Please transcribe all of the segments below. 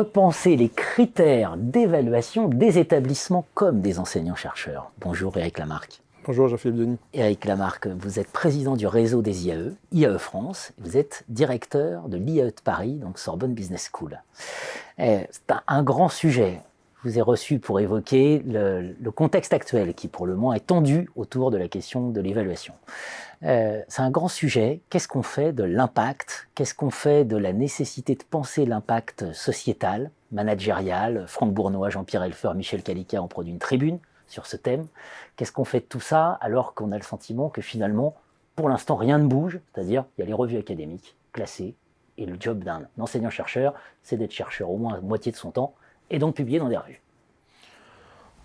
repenser les critères d'évaluation des établissements comme des enseignants-chercheurs. Bonjour Eric Lamarck. Bonjour Jean-Philippe Denis. Eric Lamarck, vous êtes président du réseau des IAE, IAE France, vous êtes directeur de l'IAE de Paris, donc Sorbonne Business School. Eh, c'est un grand sujet. Je vous ai reçu pour évoquer le, contexte actuel qui, pour le moins, est tendu autour de la question de l'évaluation. Euh, c'est un grand sujet. Qu'est-ce qu'on fait de l'impact? Qu'est-ce qu'on fait de la nécessité de penser l'impact sociétal, managérial? Franck Bournois, Jean-Pierre Elfer, Michel Calica ont produit une tribune sur ce thème. Qu'est-ce qu'on fait de tout ça alors qu'on a le sentiment que finalement, pour l'instant, rien ne bouge? C'est-à-dire, il y a les revues académiques classées et le job d'un enseignant-chercheur, c'est d'être chercheur au moins moitié de son temps et donc publié dans des revues.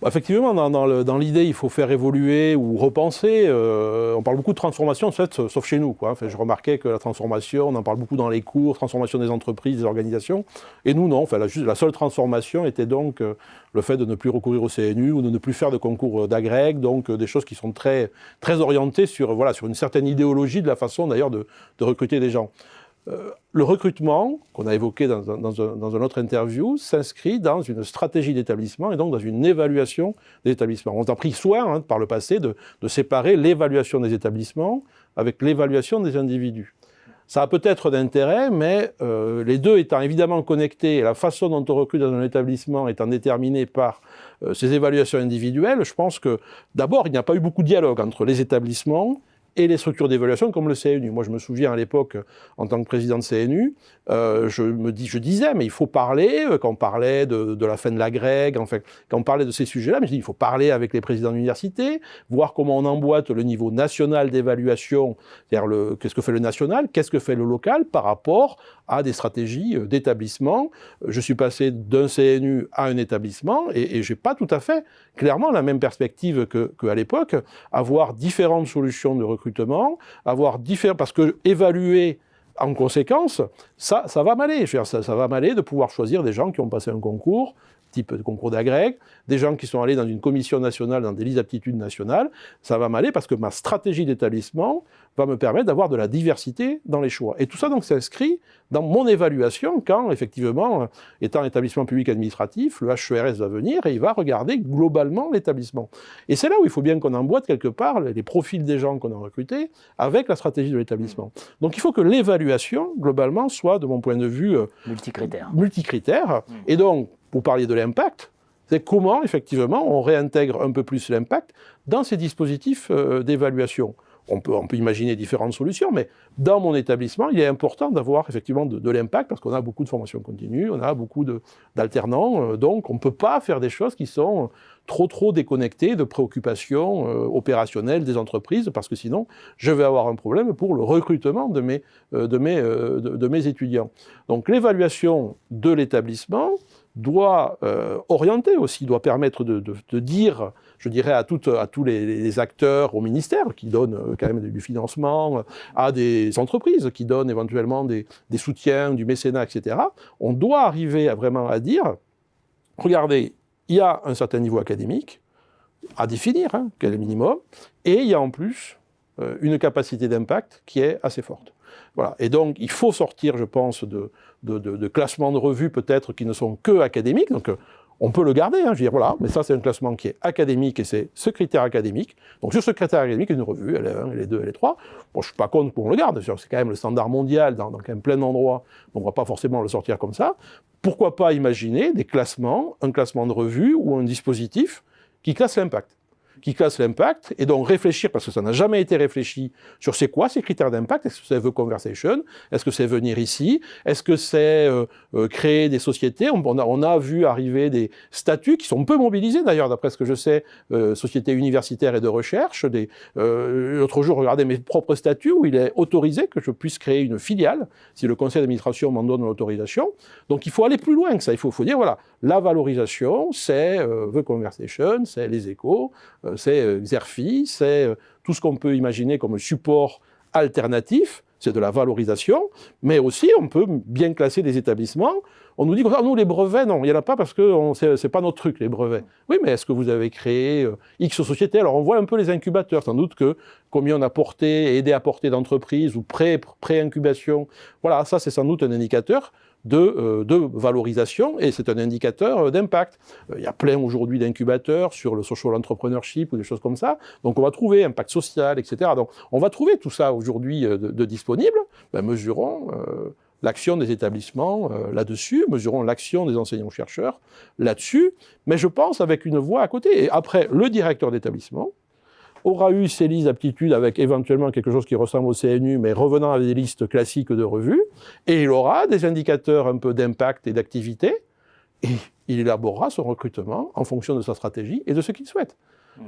Bah, effectivement, dans, l'idée, il faut faire évoluer ou repenser. Euh, on parle beaucoup de transformation, en fait, sauf chez nous. Quoi. je remarquais que la transformation, on en parle beaucoup dans les cours, transformation des entreprises, des organisations. Et nous, non. Enfin, la, seule transformation était donc euh, le fait de ne plus recourir au CNU ou de ne plus faire de concours d'agrég, donc euh, des choses qui sont très, très orientées sur, voilà, sur une certaine idéologie de la façon d'ailleurs de recruter des gens. Euh, le recrutement, qu'on a évoqué dans, un, autre interview, s'inscrit dans une stratégie d'établissement et donc dans une évaluation des établissements. On a pris soin hein, par le passé de, séparer l'évaluation des établissements avec l'évaluation des individus. Ça a peut-être d'intérêt, mais euh, les deux étant évidemment connectés et la façon dont on recrute dans un établissement étant déterminée par euh, ces évaluations individuelles, je pense que d'abord, il n'y a pas eu beaucoup de dialogue entre les établissements et les structures d'évaluation comme le CNU. Moi, je me souviens à l'époque, en tant que président de CNU, euh, je, je disais, mais il faut parler, euh, quand on parlait de, la fin de la grecque, enfin, quand on parlait de ces sujets-là, mais je dis, il faut parler avec les présidents d'université, voir comment on emboîte le niveau national d'évaluation, c'est-à-dire qu'est-ce que fait le national, qu'est-ce que fait le local par rapport à des stratégies euh, d'établissement. Je suis passé d'un CNU à un établissement et, et j'ai pas tout à fait clairement la même perspective qu'à que l'époque, avoir différentes solutions de recrutement avoir différents, parce que évaluer en conséquence, ça, ça va m'aller. Ça, ça va m'aller de pouvoir choisir des gens qui ont passé un concours, type de concours d'agrég, des gens qui sont allés dans une commission nationale, dans des listes d'aptitudes nationales, ça va m'aller parce que ma stratégie d'établissement va me permettre d'avoir de la diversité dans les choix. Et tout ça donc s'inscrit dans mon évaluation quand, effectivement, étant établissement public administratif, le HERS va venir et il va regarder globalement l'établissement. Et c'est là où il faut bien qu'on emboîte quelque part les profils des gens qu'on a recrutés avec la stratégie de l'établissement. Donc il faut que l'évaluation, globalement, soit, de mon point de vue, euh, multicritère. multicritère. Mmh. Et donc, vous parliez de l'impact, c'est comment, effectivement, on réintègre un peu plus l'impact dans ces dispositifs euh, d'évaluation. On peut, imaginer différentes solutions, mais dans mon établissement, il est important d'avoir effectivement de, l'impact parce qu'on a beaucoup de formations continues, on a beaucoup d'alternants, euh, donc on ne peut pas faire des choses qui sont trop trop déconnectées de préoccupations euh, opérationnelles des entreprises parce que sinon je vais avoir un problème pour le recrutement de mes, de mes, de mes étudiants. Donc l'évaluation de l'établissement, doit euh, orienter aussi, doit permettre de, dire, je dirais, à, à tous les, acteurs au ministère qui donnent euh, quand même du financement, à des entreprises qui donnent éventuellement des, soutiens, du mécénat, etc. On doit arriver à vraiment à dire, regardez, il y a un certain niveau académique à définir, hein, quel est le minimum, et il y a en plus euh, une capacité d'impact qui est assez forte. Voilà. Et donc, il faut sortir, je pense, de, classements de revues peut-être qui ne sont que académiques. Donc, euh, on peut le garder, hein, je veux dire, voilà, mais ça, c'est un classement qui est académique et c'est ce critère académique. Donc, sur ce critère académique, une revue, elle est 1, elle est 2, elle est 3. Bon, je suis pas contre qu'on le garde, c'est quand même le standard mondial dans, dans quand même plein d'endroits, donc on va pas forcément le sortir comme ça. Pourquoi pas imaginer des classements, un classement de revue ou un dispositif qui classe l'impact qui classe l'impact, et donc réfléchir, parce que ça n'a jamais été réfléchi, sur c'est quoi ces critères d'impact Est-ce que c'est The Conversation? Est-ce que c'est venir ici? Est-ce que c'est euh, euh, créer des sociétés? On, a, on, a, vu arriver des statuts qui sont peu mobilisés d'ailleurs, d'après ce que je sais, euh, sociétés universitaires et de recherche. L'autre jour, regardez mes propres statuts où il est autorisé que je puisse créer une filiale, si le conseil d'administration m'en donne l'autorisation. Donc il faut aller plus loin que ça. Il faut, faut dire, voilà, la valorisation, c'est The Conversation, c'est les échos, c'est euh, Xerfi, c'est euh, tout ce qu'on peut imaginer comme support alternatif, c'est de la valorisation, mais aussi on peut bien classer des établissements. On nous dit ah, nous, les brevets, non, il n'y en a pas parce que ce n'est pas notre truc, les brevets. Oui, mais est-ce que vous avez créé euh, X sociétés? Alors on voit un peu les incubateurs, sans doute que combien on a porté, aidé à porter d'entreprises ou pré-incubation, voilà, ça c'est sans doute un indicateur de, de valorisation et c'est un indicateur d'impact. Il y a plein aujourd'hui d'incubateurs sur le social entrepreneurship ou des choses comme ça. Donc on va trouver impact social, etc. Donc on va trouver tout ça aujourd'hui de, disponible. Ben, mesurons l'action des établissements euh, là-dessus, mesurons l'action des enseignants-chercheurs là-dessus, mais je pense avec une voix à côté. Et après, le directeur d'établissement aura eu ses listes d'aptitudes avec éventuellement quelque chose qui ressemble au CNU, mais revenant à des listes classiques de revues, et il aura des indicateurs un peu d'impact et d'activité, et il élaborera son recrutement en fonction de sa stratégie et de ce qu'il souhaite.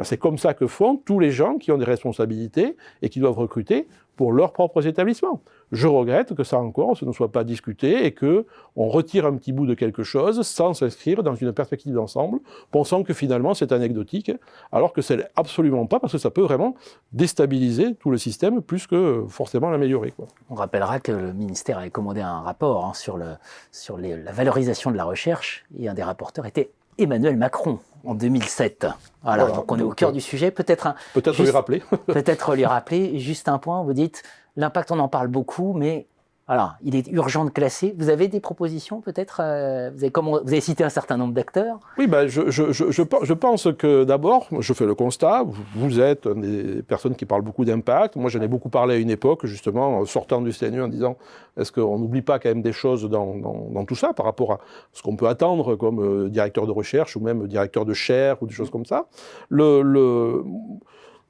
C'est comme ça que font tous les gens qui ont des responsabilités et qui doivent recruter pour leurs propres établissements. Je regrette que ça encore, ce ne soit pas discuté et que on retire un petit bout de quelque chose sans s'inscrire dans une perspective d'ensemble, pensant que finalement c'est anecdotique, alors que c'est absolument pas, parce que ça peut vraiment déstabiliser tout le système plus que forcément l'améliorer. On rappellera que le ministère avait commandé un rapport hein, sur, la valorisation de la recherche et un des rapporteurs était Emmanuel Macron en 2007. Voilà, donc on est au cœur du sujet. Peut-être peut-être lui rappeler. peut-être lui rappeler. Juste un point. Vous dites l'impact, on en parle beaucoup, mais alors, il est urgent de classer. Vous avez des propositions peut-être euh, vous, avez, cité un certain nombre d'acteurs Oui, ben, je, pense que d'abord, je fais le constat, vous êtes des personnes qui parlent beaucoup d'impact. Moi, j'en ai beaucoup parlé à une époque, justement, sortant du CNU en disant est-ce qu'on n'oublie pas quand même des choses dans, tout ça par rapport à ce qu'on peut attendre comme euh, directeur de recherche ou même directeur de chaire ou des choses comme ça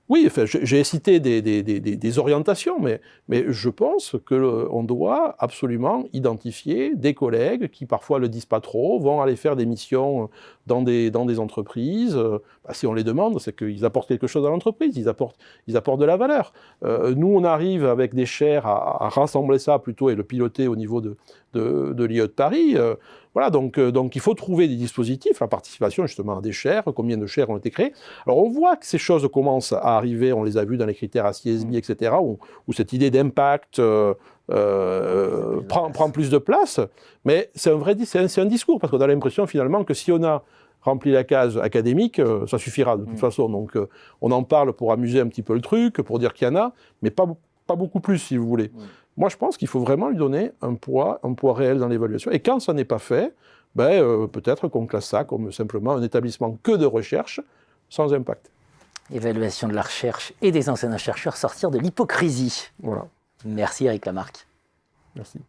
oui, enfin, j'ai cité des, orientations, mais, je pense qu'on doit absolument identifier des collègues qui parfois le disent pas trop, vont aller faire des missions dans des, dans des entreprises. Bah, si on les demande, c'est qu'ils apportent quelque chose à l'entreprise, ils apportent, ils apportent de la valeur. Euh, nous, on arrive avec des chaires à, rassembler ça plutôt et le piloter au niveau de, de, de l'IE de Paris. Euh, voilà, donc, euh, donc il faut trouver des dispositifs, la participation justement à des chaires, combien de chaires ont été créées. Alors on voit que ces choses commencent à arriver, on les a vues dans les critères ACSB, etc., où, où cette idée d'impact euh, euh, prend, prend, plus de place, mais c'est un vrai c'est un, un, discours, parce qu'on a l'impression finalement que si on a rempli la case académique, ça suffira de toute façon. Donc on en parle pour amuser un petit peu le truc, pour dire qu'il y en a, mais pas, pas beaucoup plus si vous voulez. Moi, je pense qu'il faut vraiment lui donner un poids, un poids réel dans l'évaluation. Et quand ça n'est pas fait, ben, euh, peut-être qu'on classe ça comme simplement un établissement que de recherche, sans impact. Évaluation de la recherche et des enseignants chercheurs sortir de l'hypocrisie. Voilà. Merci Eric Lamarck. Merci.